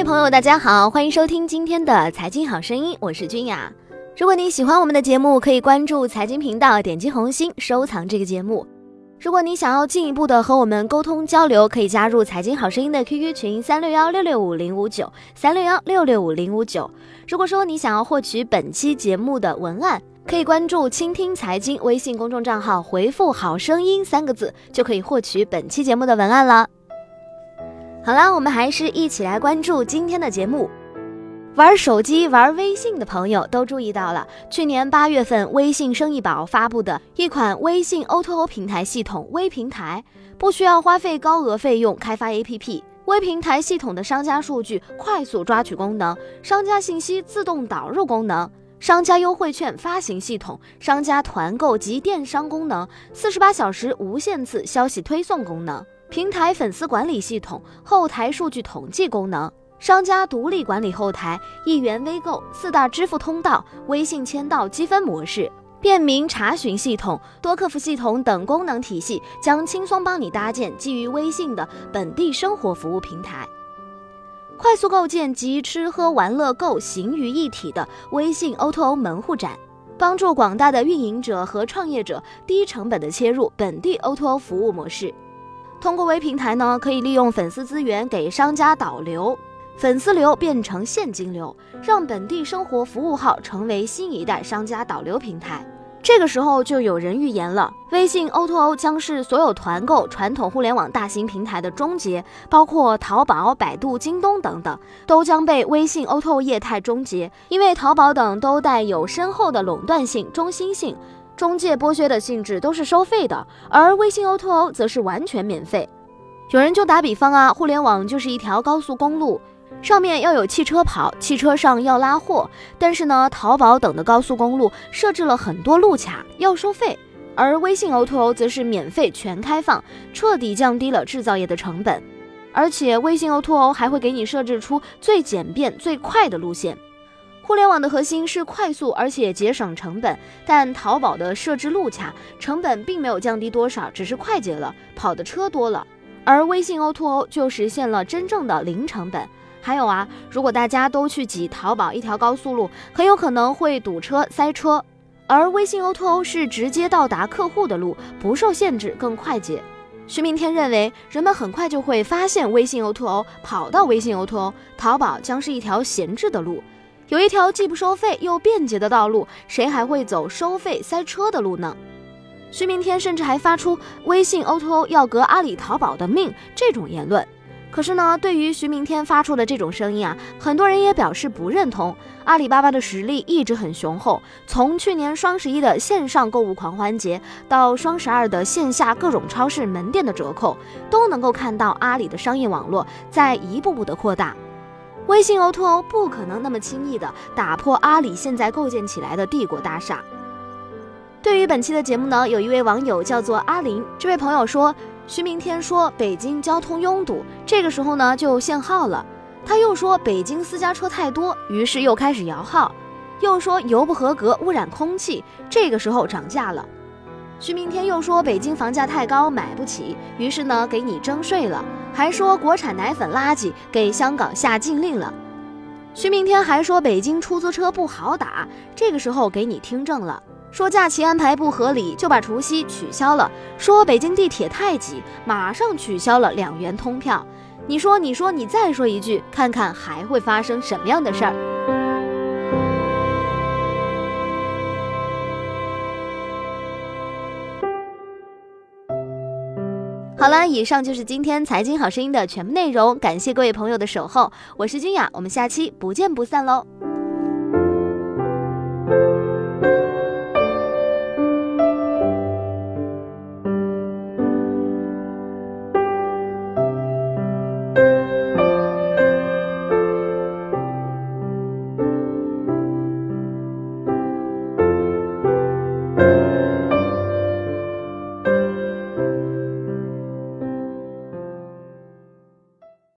位朋友，大家好，欢迎收听今天的财经好声音，我是君雅。如果你喜欢我们的节目，可以关注财经频道，点击红心收藏这个节目。如果你想要进一步的和我们沟通交流，可以加入财经好声音的 QQ 群三六幺六六五零五九三六幺六六五零五九。如果说你想要获取本期节目的文案，可以关注“倾听财经”微信公众账号，回复“好声音”三个字，就可以获取本期节目的文案了。好啦，我们还是一起来关注今天的节目。玩手机、玩微信的朋友都注意到了，去年八月份，微信生意宝发布的一款微信 O2O 平台系统——微平台，不需要花费高额费用开发 APP。微平台系统的商家数据快速抓取功能、商家信息自动导入功能、商家优惠券发行系统、商家团购及电商功能、四十八小时无限次消息推送功能。平台粉丝管理系统、后台数据统计功能、商家独立管理后台、一元微购、四大支付通道、微信签到积分模式、便民查询系统、多客服系统等功能体系，将轻松帮你搭建基于微信的本地生活服务平台，快速构建集吃喝玩乐购行于一体的微信 O2O 门户展，帮助广大的运营者和创业者低成本的切入本地 O2O 服务模式。通过微平台呢，可以利用粉丝资源给商家导流，粉丝流变成现金流，让本地生活服务号成为新一代商家导流平台。这个时候就有人预言了，微信 O2O 将是所有团购传统互联网大型平台的终结，包括淘宝、百度、京东等等，都将被微信 O2O 业态终结，因为淘宝等都带有深厚的垄断性、中心性。中介剥削的性质都是收费的，而微信 O2O 则是完全免费。有人就打比方啊，互联网就是一条高速公路，上面要有汽车跑，汽车上要拉货。但是呢，淘宝等的高速公路设置了很多路卡，要收费，而微信 O2O 则是免费全开放，彻底降低了制造业的成本。而且微信 O2O 还会给你设置出最简便、最快的路线。互联网的核心是快速，而且节省成本。但淘宝的设置路卡成本并没有降低多少，只是快捷了，跑的车多了。而微信 O2O 就实现了真正的零成本。还有啊，如果大家都去挤淘宝一条高速路，很有可能会堵车塞车。而微信 O2O 是直接到达客户的路，不受限制，更快捷。徐明天认为，人们很快就会发现微信 O2O，跑到微信 O2O，淘宝将是一条闲置的路。有一条既不收费又便捷的道路，谁还会走收费塞车的路呢？徐明天甚至还发出微信 O2O 要革阿里淘宝的命这种言论。可是呢，对于徐明天发出的这种声音啊，很多人也表示不认同。阿里巴巴的实力一直很雄厚，从去年双十一的线上购物狂欢节，到双十二的线下各种超市门店的折扣，都能够看到阿里的商业网络在一步步的扩大。微信 O2O 不可能那么轻易的打破阿里现在构建起来的帝国大厦。对于本期的节目呢，有一位网友叫做阿林，这位朋友说，徐明天说北京交通拥堵，这个时候呢就限号了。他又说北京私家车太多，于是又开始摇号，又说油不合格污染空气，这个时候涨价了。徐明天又说北京房价太高买不起，于是呢给你征税了，还说国产奶粉垃圾，给香港下禁令了。徐明天还说北京出租车不好打，这个时候给你听证了，说假期安排不合理，就把除夕取消了。说北京地铁太挤，马上取消了两元通票。你说你说你再说一句，看看还会发生什么样的事儿。好了，以上就是今天财经好声音的全部内容，感谢各位朋友的守候，我是君雅，我们下期不见不散喽。